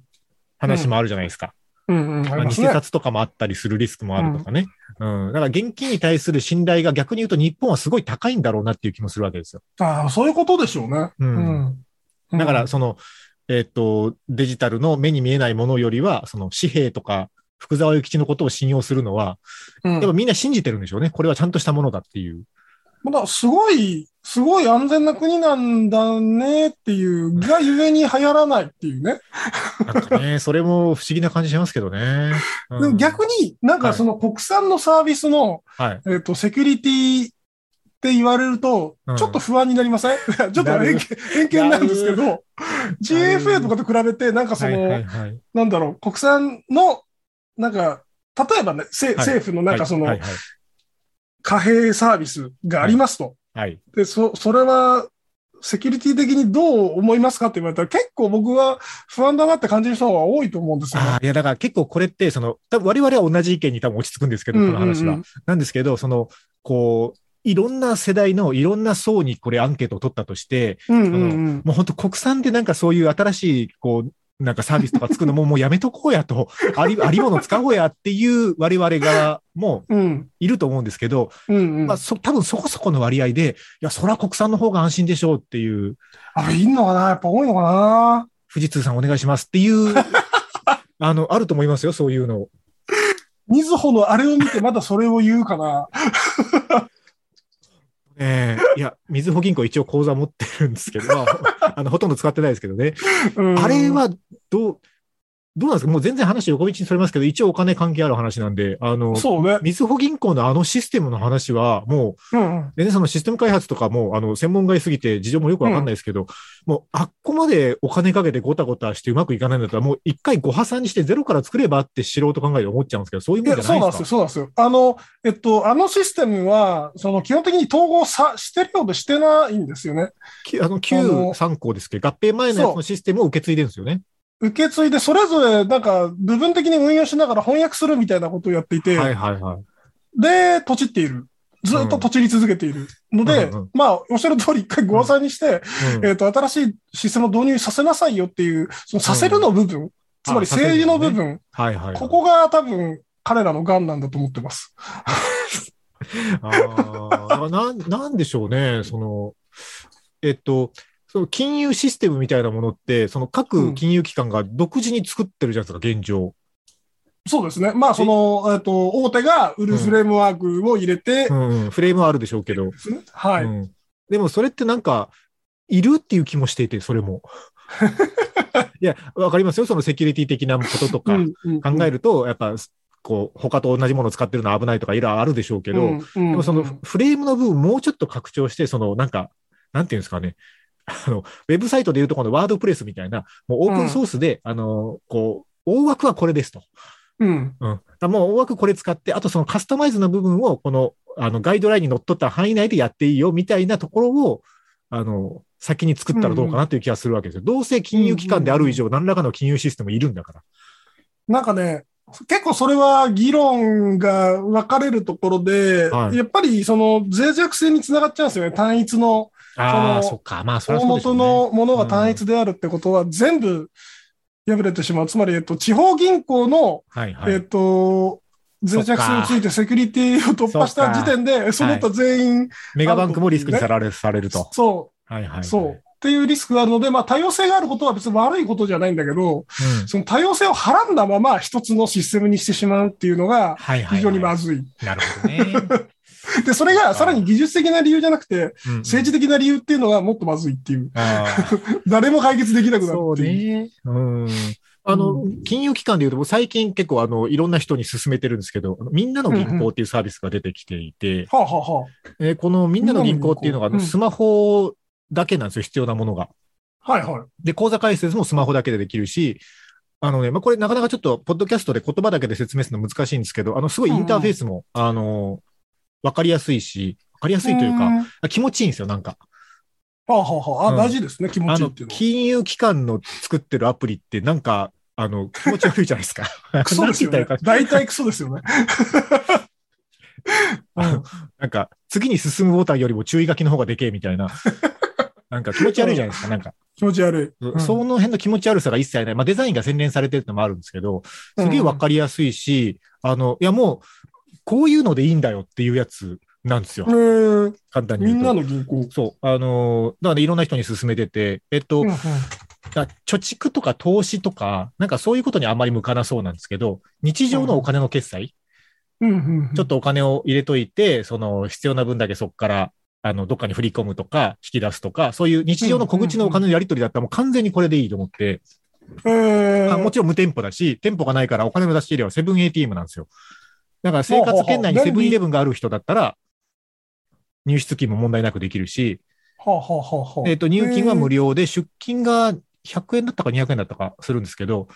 話もあるじゃないですか。うんうん。あまあ、偽。札とかもあったりするリスクもあるとかね。うん。だから現金に対する信頼が逆に言うと日本はすごい高いんだろうなっていう気もするわけですよ。ああ、そういうことでしょうね。うんうん。だから、その、えっ、と、デジタルの目に見えないものよりは、その紙幣とか、福沢諭吉のことを信用するのは、うん、やっぱみんな信じてるんでしょうね。これはちゃんとしたものだっていう。まだすごい、すごい安全な国なんだねっていう、がゆえに流行らないっていうね。なんかね、それも不思議な感じしますけどね。う *laughs* んでも逆になんかその国産のサービスの、はい。えっ、と、セキュリティって言われるとうん、ちょっと不安になりません、*laughs* ちょっと偏見なんですけど、GFA とかと比べて、なんかその、はいはいはい。なんだろう、国産の、なんか、例えばね、せ政府のなんかそのはい、はい貨幣サービスがありますと。はい。で、そ、それは、セキュリティ的にどう思いますかって言われたら、結構僕は不安だなって感じる人が多いと思うんですよね。ああ、いや、だから結構これって、その、多分我々は同じ意見に多分落ち着くんですけど、この話は。なんですけど、その、こう、いろんな世代のいろんな層にこれアンケートを取ったとして、うんうんうん。もう本当国産でなんかそういう新しい、こう、なんかサービスとか作るのももうやめとこうやと、*laughs* あり、ありもの使おうやっていう我々がもうん。いると思うんですけど、うんうん。まあそ、多分そこそこの割合で、いや、それは国産の方が安心でしょうっていう、あ、いんのかな？やっぱ多いのかな？富士通さんお願いしますっていう、*laughs* あの、あると思いますよ、そういうの。みずほのあれを見てまだそれを言うかな？ええいや、みずほ銀行一応口座持ってるんですけど、まあ、*laughs* あの、ほとんど使ってないですけどね。うんあれは、どう、どうなんですか？もう全然話横道にそれますけど、一応お金関係ある話なんで、あの、そうね。みずほ銀行のあのシステムの話は、もう、うんうん。全然そのシステム開発とかも、あの、専門外すぎて事情もよくわかんないですけど、もう、あっこまでお金かけてごたごたしてうまくいかないんだったら、もう一回ご破産にしてゼロから作ればって素人考えて思っちゃうんですけど、そういうもんじゃそうなんですよ、ないんですかそうなんですよ。あの、えっと、あのシステムは、その基本的に統合さ、してるようでしてないんですよね。きあの、旧参考ですけ？ど、合併前のやつのシステムを受け継いでるんですよね。受け継いで、それぞれ、なんか、部分的に運用しながら翻訳するみたいなことをやっていて、はいはいはい。で、閉じっている。ずっと閉じり続けているので、うんうんまあ、おっしゃる通り一回ご破産にして、うんえっ、と、新しいシステムを導入させなさいよっていう、そのさせるの部分、つまり政治の部ね分、はいはいはい。ここが多分、彼らの癌なんだと思ってます。*laughs* ああ、なん、なんでしょうね、その、えっと、その金融システムみたいなものって、その各金融機関が独自に作ってるじゃないですか、現状。そうですね。まあ、その、えっ、と、大手が売るフレームワークを入れて、うん、うん、フレームはあるでしょうけど。はい。うん。でもそれってなんか、いるっていう気もしていて、それも。*laughs* いや、わかりますよ。そのセキュリティ的なこととか考えると、やっぱ、こう、他と同じものを使ってるのは危ないとかいろいろあるでしょうけど、でもそのフレームの部分もうちょっと拡張して、そのなんか、なんていうんですかね。あの、ウェブサイトでいうとこのワードプレスみたいな、もうオープンソースで、うん、あの、こう、大枠はこれですと。うん。うん。だもう大枠これ使って、あとそのカスタマイズの部分を、この、あの、ガイドラインにのっとった範囲内でやっていいよ、みたいなところを、あの、先に作ったらどうかなという気がするわけですよ。うんうん、どうせ金融機関である以上、何らかの金融システムいるんだから。なんかね、結構それは議論が分かれるところで、はい、やっぱりその脆弱性につながっちゃうんですよね。単一の、ああ、そっか。まあ、それは、ね、大元のものが単一であるってことは、全部破れてしまう。つまり、えっと、地方銀行の、はいはい、えっと、脆弱性についてセキュリティを突破した時点で、その他全員、はい、メガバンクもリスクにされるされると。そう。はいはい、はい、そう。っていうリスクがあるので、まあ多様性があることは別に悪いことじゃないんだけど、うん、その多様性をはらんだまま一つのシステムにしてしまうっていうのが非常にまずい。なるほどね。で、それがさらに技術的な理由じゃなくて、政治的な理由っていうのがもっとまずいっていう。*laughs* 誰も解決できなくなるっていう。そうね。うんあの、金融機関でいうと、最近結構あの、いろんな人に勧めてるんですけど、みんなの銀行っていうサービスが出てきていて、このみんなの銀行っていうのが、スマホだけなんですよ、必要なものが。はいはい。で、口座開設もスマホだけでできるし、あのね、まあ、これなかなかちょっと、ポッドキャストで言葉だけで説明するの難しいんですけど、あの、すごいインターフェースも、あの、わかりやすいし、わかりやすいというか、気持ちいいんですよ、なんか。はあはあはあ、あ、大事ですね、気持ちいいっていうのは。金融機関の作ってるアプリって、なんか、あの、気持ち悪いじゃないですか。クソですよね。大体クソですよね。なんか、*laughs* 次に進むボタンよりも注意書きの方がでけえみたいな。なんか気持ち悪いじゃないですか、なんか。気持ち悪い。うん、その辺の気持ち悪さが一切ない。まあデザインが洗練されてるのもあるんですけど、すげえわかりやすいし、うん、あの、いやもう、こういうのでいいんだよっていうやつなんですよ。簡単に。みんなの銀行。そう。あの、だからいろんな人に勧めてて、えっと、うんうん、貯蓄とか投資とか、なんかそういうことにあんまり向かなそうなんですけど、日常のお金の決済、ちょっとお金を入れといて、その必要な分だけそこからあの、どっかに振り込むとか、引き出すとか、そういう日常の小口のお金のやり取りだったらもう完全にこれでいいと思って、あもちろん無店舗だし、店舗がないからお金の出し入れはセブン ATM なんですよ。だから生活圏内にセブンイレブンがある人だったら、入出金も問題なくできるし、えっ、と、入金は無料で、出金が100円だったか200円だったかするんですけど、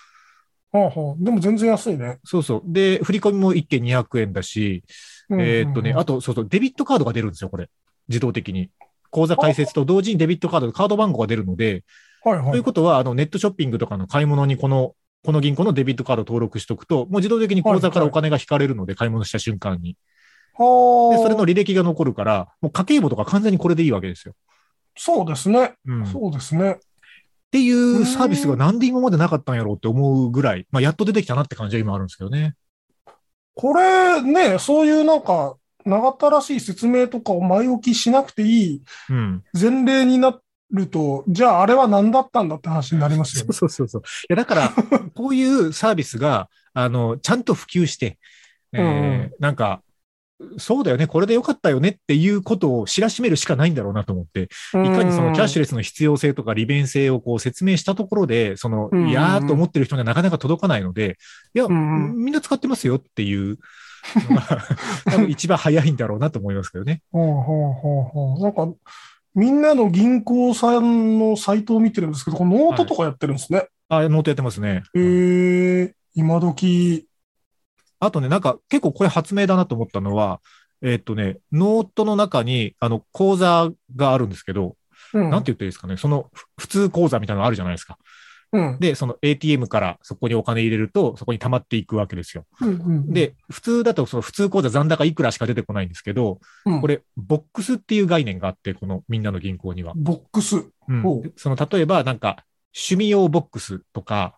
はあはあ、でも全然安いね。そうそう。で、振り込みも1件200円だし、えっとね、あと、そうそう、デビットカードが出るんですよ、これ。自動的に。口座開設と同時にデビットカード、カード番号が出るので、はいはい。ということは、あの、ネットショッピングとかの買い物にこの、この銀行のデビットカード登録しておくと、もう自動的に口座からお金が引かれるので、買い物した瞬間に。はで、それの履歴が残るから、もう家計簿とか完全にこれでいいわけですよ。そうですね。うん、そうですね。っていうサービスがなんで今までなかったんやろうって思うぐらい、まあ、やっと出てきたなって感じは今あるんですけどね。これね、そういうなんか、長ったらしい説明とかを前置きしなくていい前例になると、うん、じゃああれは何だったんだって話になりますよね。*laughs* そうそうそう。いや、だから、*laughs* こういうサービスが、あの、ちゃんと普及して、えー、うん、なんか、そうだよね、これでよかったよねっていうことを知らしめるしかないんだろうなと思って、いかにそのキャッシュレスの必要性とか利便性をこう説明したところで、その、いやーと思ってる人にはなかなか届かないので、いや、みんな使ってますよっていうのが、*laughs* 多分一番早いんだろうなと思いますけどね。ほうほうほうほう。なんか、みんなの銀行さんのサイトを見てるんですけど、このノートとかやってるんですね。はい、あ、ノートやってますね。へえー、今時あとね、なんか結構これ発明だなと思ったのは、えー、っとね、ノートの中に、あの、口座があるんですけど、うん、なんて言っていいですかね、その普通口座みたいなのあるじゃないですか。うん、で、その ATM からそこにお金入れると、そこに溜まっていくわけですよ。うんうんうん、で、普通だとその普通口座残高いくらしか出てこないんですけど、うん、これ、ボックスっていう概念があって、このみんなの銀行には。ボックス。うん、その例えば、なんか、趣味用ボックスとか、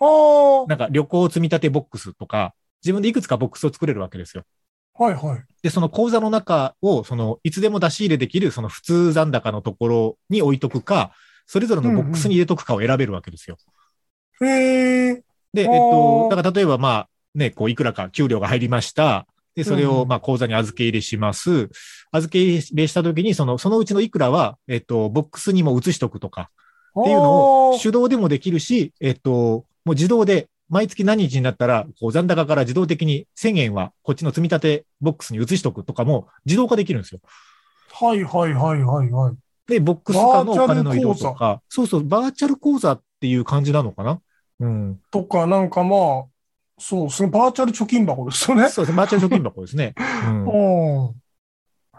なんか旅行積み立てボックスとか、自分でいくつかボックスを作れるわけですよ。はいはい。で、その口座の中を、その、いつでも出し入れできる、その普通残高のところに置いとくか、それぞれのボックスに入れとくかを選べるわけですよ。うんうん、へえ。で、えっと、だから例えばまあ、ね、こう、いくらか給料が入りました。で、それを、まあ、口座に預け入れします。預け入れしたときに、その、そのうちのいくらは、えっと、ボックスにも移しとくとか、っていうのを手動でもできるし、えっと、もう自動で毎月何日になったら、こう残高から自動的に1000円はこっちの積み立てボックスに移しとくとかも自動化できるんですよ。はいはいはいはいはい。で、ボックス化のお金の移動とか、そうそう、バーチャル口座っていう感じなのかな？うん。とか、なんかまあ、そうですね。バーチャル貯金箱ですよね。そうです。バーチャル貯金箱ですね。*laughs* うん。う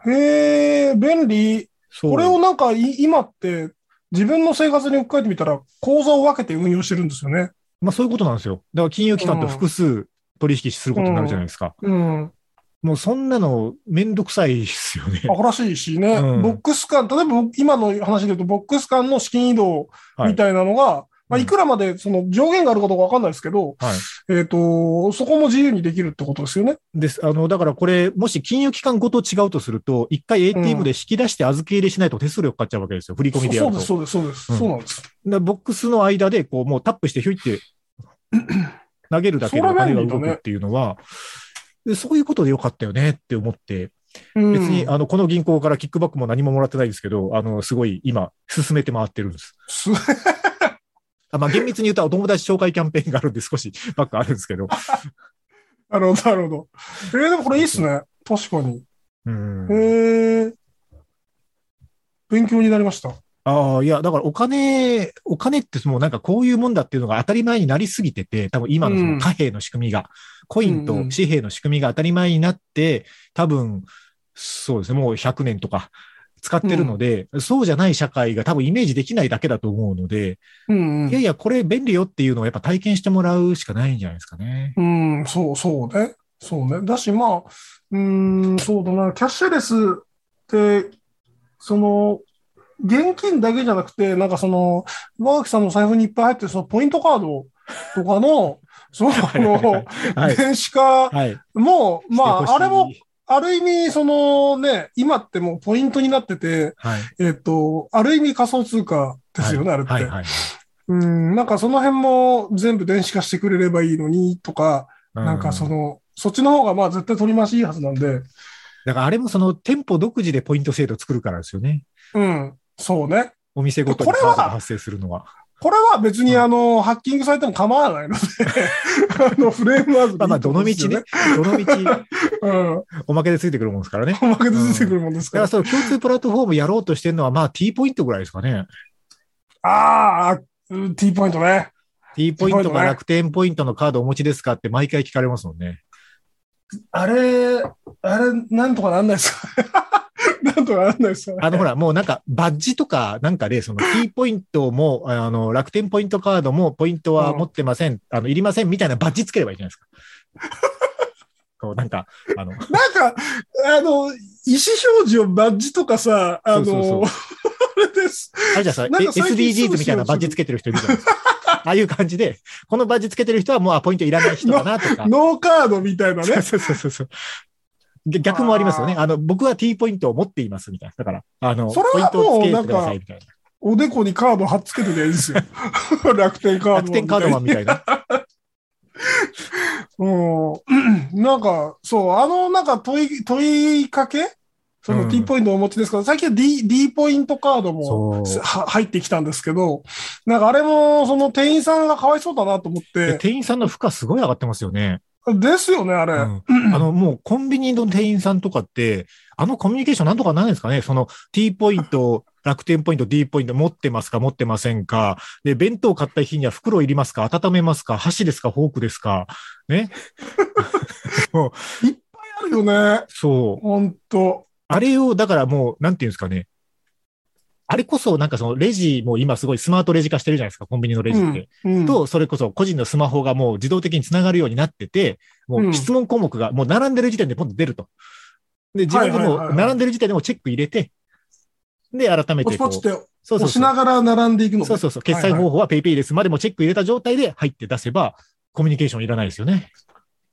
ん。へえ、便利。これをなんかい今って自分の生活に置き換えてみたら口座を分けて運用してるんですよね。まあそういうことなんですよ。だから金融機関と複数取引することになるじゃないですか。うん。もうそんなのめんどくさいですよね。らしいしね。うんボックス間、例えば今の話で言うと、ボックス間の資金移動みたいなのが、まあ、うんいくらまでその上限があるかどうかわかんないですけど、はい。えっ、と、そこも自由にできるってことですよね。です。あの、だからこれ、もし金融機関ごと違うとすると、一回 ATM で引き出して預け入れしないと手数料かかっちゃうわけですよ。振り込みでやると。そうです、そうです、そうです。うんそうなんです。でボックスの間で、こう、もうタップしてひょいって投げるだけでお金が動くっていうのは、でそういうことでよかったよねって思って、うん別に、あの、この銀行からキックバックも何ももらってないですけど、あの、すごい今、進めて回ってるんです。す *laughs* あまあ、厳密に言うとお友達紹介キャンペーンがあるんで少しバックあるんですけど。*laughs* なるほど、なるほど。えー、でもこれいいっすね。確かに。うんへえ。勉強になりました。ああ、いや、だからお金、お金ってもうなんかこういうもんだっていうのが当たり前になりすぎてて、多分今のその貨幣の仕組みが、コインと紙幣の仕組みが当たり前になって、多分、そうですね、もう100年とか使ってるので、そうじゃない社会が多分イメージできないだけだと思うので、うん、うん。いやいや、これ便利よっていうのをやっぱ体験してもらうしかないんじゃないですかね。うん、そう、そうね。そうね。だし、まあ、うーん、そうだな。キャッシュレスって、その、現金だけじゃなくて、なんかその、馬垣さんの財布にいっぱい入ってるそのポイントカードとかの、*laughs* その、はい。電子化はい。も、まあ、あれも、、ある意味、そのね、今ってもうポイントになってて、はい。えっと、ある意味仮想通貨ですよね、あれって。はい。はい。うん、なんかその辺も全部電子化してくれればいいのにとか、うなんかその、そっちの方がまあ絶対取り回しいいはずなんで、だからあれもその店舗独自でポイント制度作るからですよね。うん、そうね。お店ごとにカードが発生するのは。これは別にうんあの、ハッキングされても構わないので、*laughs* あの、フレームワークまあまあ、どの道ね、どの道、*laughs* うん。おまけでついてくるもんですからね。おまけで出てくるもんですか。ららその共通プラットフォームやろうとしてるのは、まあ T ポイントぐらいですかね。ああ、うん T ポイントね。T ポイントか楽天ポイントのカードお持ちですかって毎回聞かれますもんね。あれ、あれ、なんとかなんないですかなんとかなんないですかあのほら、もうなんかバッジとかなんかで、その *laughs* T ポイントも、あの、楽天ポイントカードもポイントは持ってません、あの、いりませんみたいなバッジつければいいじゃないですか。*laughs* こうなんか、あの、なんか、あの、意思表示をバッジとかさ、あの、そうそうそうあれです。あれじゃさ、SDGs みたいなバッジつけてる人いるじゃないですか。ああいう感じで、このバッジつけてる人はもうあポイントいらない人だなとか。*laughs* ノーカードみたいなね。そうそうそうそう。逆逆もありますよね。あの、僕は T ポイントを持っていますみたいな。だから、あの、ポイントをつけてくださいみたいな。おでこにカード貼っつけてりゃいいですよ。楽天カード。楽天カードマンみたいな。*laughs* うん。なんか、そう、あの、なんか問い、問いかけそのうん。T ポイントをお持ちですか？ら、最近は D、D ポイントカードも入ってきたんですけど、なんかあれも、その店員さんがかわいそうだなと思って、で店員さんの負荷すごい上がってますよね。ですよね、あれ。うん。あの、もうコンビニの店員さんとかって、あのコミュニケーションなんとかなんですかね？その T ポイント、楽天ポイント、D ポイント持ってますか？持ってませんか？で、弁当買った日には袋いりますか？温めますか？箸ですか？フォークですか？ね？*laughs* もう、あるよね。そう。ほんと。あれを、だからもう、なんていうんですかね。あれこそ、なんかそのレジも今すごいスマートレジ化してるじゃないですか、コンビニのレジって。うんうんと、それこそ個人のスマホがもう自動的につながるようになってて、もう質問項目がもう並んでる時点でポンと出ると。で、自分でも並んでる時点でもチェック入れて、で、改めてこう。ポチポチってそうそう押し。ながら並んでいくの？ね。そうそうそう。決済方法は PayPay ですまでもチェック入れた状態で入って出せば、コミュニケーションいらないですよね。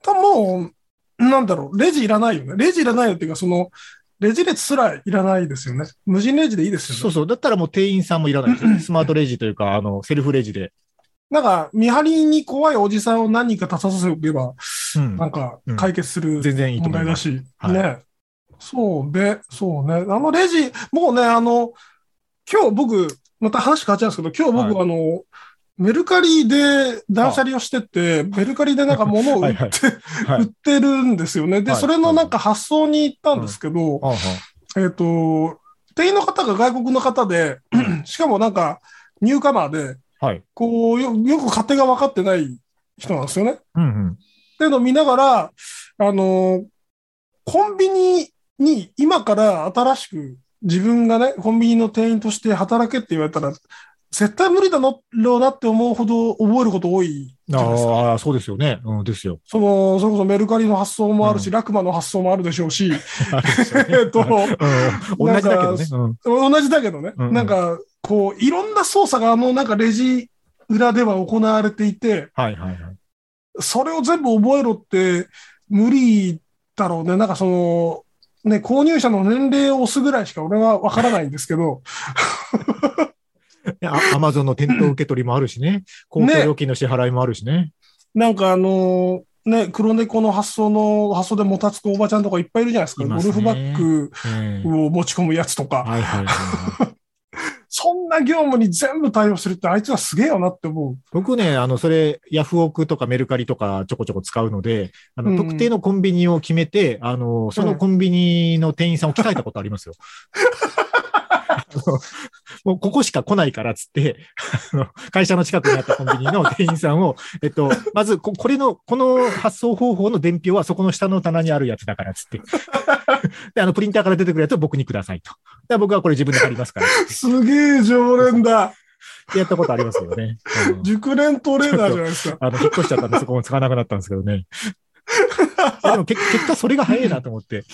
たもう、なんだろう、レジいらないよね。レジいらないよっていうか、その、レジ列すらいらないですよね。無人レジでいいですよね。そうそう。だったらもう店員さんもいらないですよね。スマートレジというか、あの、セルフレジで。なんか、見張りに怖いおじさんを何人か立たせておけば、うんなんか、解決する全然いいと問思います。題だし、はいね。そうで、そうね。あのレジ、もうね、あの、今日僕、また話変わっちゃうんですけど、今日僕、はあの、メルカリで断捨離をしてて、メルカリでなんか物を売って、はいは売っい。てるんですよね。で、はいそれのなんか発送に行ったんですけど、あはえっ、と、店員の方が外国の方で、しかもなんかニューカマーで、はい。こうよ、よく勝手が分かってない人なんですよね。うんうん。っていうのを見ながら、あの、コンビニに今から新しく自分がね、コンビニの店員として働けって言われたら、絶対無理だろうなって思うほど覚えること多いじゃないですか。ああ、そうですよね。うん、ですよ。その、それこそメルカリの発送もあるし、うんラクマの発送もあるでしょうし、*laughs* え *laughs* えっと、うん、同じだけどね。うん。同じだけどね、うんうんなんか、こう、いろんな操作があの、なんかレジ裏では行われていて、はいはいはい。それを全部覚えろって無理だろうね。なんかその、ね、購入者の年齢を押すぐらいしか俺はわからないんですけど、*laughs* アマゾンの店頭受け取りもあるしね。公共料金の支払いもあるしね。なんかあのね、黒猫の発送の、発送でもたつくおばちゃんとかいっぱいいるじゃないですか。すねゴルフバッグええを持ち込むやつとか。はいはいはい。*laughs* そんな業務に全部対応するってあいつはすげえよなって思う。僕ね、あの、それ、ヤフオクとかメルカリとかちょこちょこ使うので、あの、うん特定のコンビニを決めて、あの、そのコンビニの店員さんを鍛えたことありますよ。*laughs* もうここしか来ないからっつって、あの会社の近くにあったコンビニの店員さんを、*laughs* えっと、まずこ、これの、この発送方法の伝票はそこの下の棚にあるやつだからっつって。で、あの、プリンターから出てくるやつを僕にくださいと。で僕はこれ自分で貼りますからすげえ常連だ。やったことありますよね。うん熟練トレーナーじゃないですか。あの、引っ越しちゃったんで、そこも使わなくなったんですけどね。でも結結果それが早いなと思って。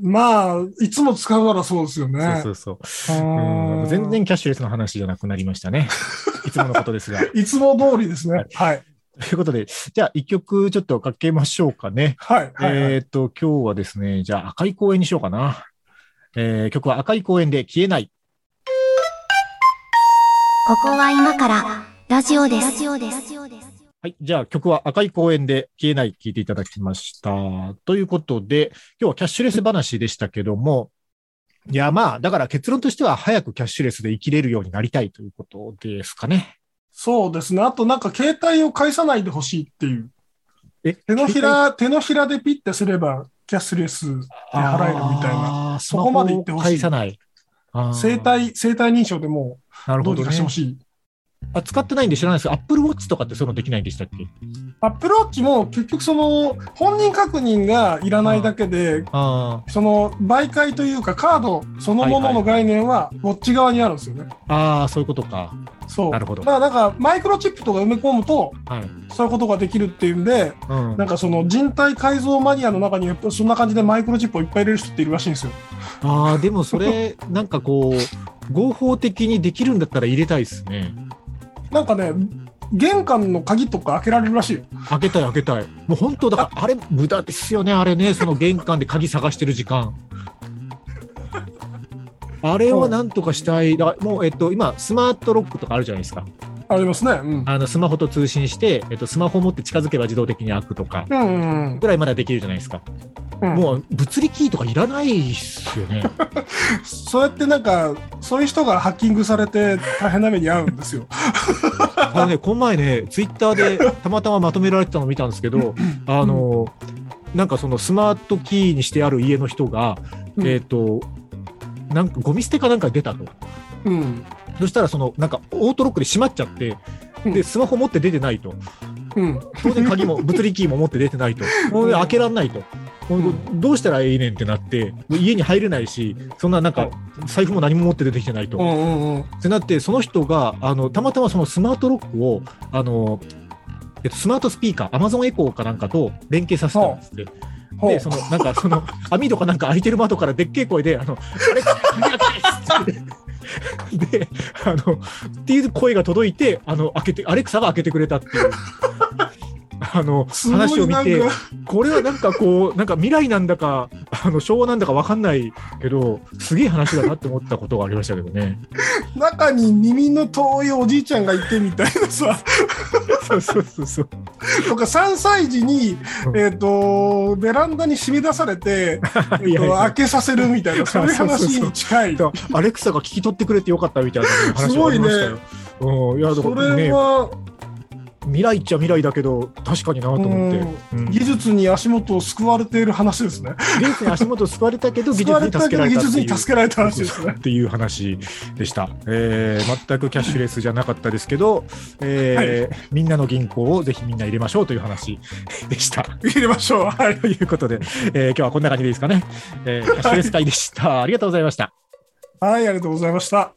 まあ、いつも使うならそうですよね。そうそうそう。あう全然キャッシュレスの話じゃなくなりましたね。*laughs* いつものことですが。いつも通りですね。はい。ということで、じゃあ一曲ちょっとかけましょうかね。はい。はい。はいえっ、と、今日はですね、じゃあ赤い公園にしようかな。えー曲は赤い公園で消えない。ここは今からラジオです。ラジオです。はい。じゃあ曲は赤い公園で消えない聞いていただきました。ということで、今日はキャッシュレス話でしたけども、いや、まあ、だから結論としては早くキャッシュレスで生きれるようになりたいということですかね。そうですね。あとなんか携帯を返さないでほしいっていう。え、手のひら、手のひらでピッてすればキャッシュレスで払えるみたいな。なそこまで言ってほしい返さない。生体、生体認証でもなるほど、ねどうにかしてほ。しい。あ、使ってないんで知らないですけど、Apple Watch とかってそういうのできないんでしたっけ？アップルウォッチも結局その本人確認がいらないだけで、あその媒介というかカードそのものの概念はウォッチ側にあるんですよね。あ、ああ、そういうことか。そう。なるほどまあなんかマイクロチップとか埋め込むとはい。そういうことができるっていうんで、うん。なんかその人体改造マニアの中にやっぱそんな感じでマイクロチップをいっぱい入れる人っているらしいんですよ。ああ、でもそれ、なんかこう、合法的にできるんだったら入れたいですね。なんかね、玄関の鍵とか開けられるらしいよ。開けたい開けたい。もう本当だから、あれ無駄ですよね、あれね、その玄関で鍵探してる時間。あれをなんとかしたい。だからもう、えっと、今、スマートロックとかあるじゃないですか。ありますね。うん。あの、スマホと通信して、えっと、スマホを持って近づけば自動的に開くとか、うんうんぐらいまだできるじゃないですか。うん、もう、物理キーとかいらないっすよね。*laughs* そうやってなんか、そういう人がハッキングされて大変な目に遭うんですよ。あのね、この前ね、ツイッターでたまたままとめられてたのを見たんですけど、あの、なんかそのスマートキーにしてある家の人が、うんえっ、と、なんかゴミ捨てかなんかに出たと。うん。そしたらその、なんかオートロックで閉まっちゃって、うんで、スマホ持って出てないと。うん。当然鍵も、物理キーも持って出てないと。もう開けらんないと。どうしたらいいねんってなって、家に入れないし、そんななんか、財布も何も持って出てきてないと。うんうんうん。ってなって、その人が、あの、たまたまそのスマートロックを、あの、えっと、スマートスピーカー、アマゾンエコーかなんかと連携させたんですって。で、その、なんか、その、網戸かなんか開いてる窓からでっけえ声で、あの、あれ、鍵開けてって。で、あの、っていう声が届いて、あの、開けて、アレクサが開けてくれたっていう。あの、すごい話を見てこれはなんかこう、なんか未来なんだか、あの、昭和なんだかわかんないけど、すげえ話だなって思ったことがありましたけどね。中に耳の遠いおじいちゃんがいてみたいなさ。そうそうそうそう。とか3歳児に、えっ、と、ベランダに締め出されて、えっと、いやいや開けさせるみたいな、*laughs* そういう話に近い。だアレクサが聞き取ってくれてよかったみたいな話がありましたよ。うん、いや、だかそらね、れは、未来っちゃ未来だけど、確かになと思って。うん技術に足元を救われている話ですね。技術に足元を救われたけど、技術に助けられたっていう技術に。助けられた話ですねっ。ていう話でした、えー全くキャッシュレスじゃなかったですけど、えーみんなの銀行をぜひみんな入れましょうという話でした。入れましょう。はい。ということで、えー今日はこんな感じでいいですかね。えーキャッシュレス会でした。ありがとうございました。はい、ありがとうございました。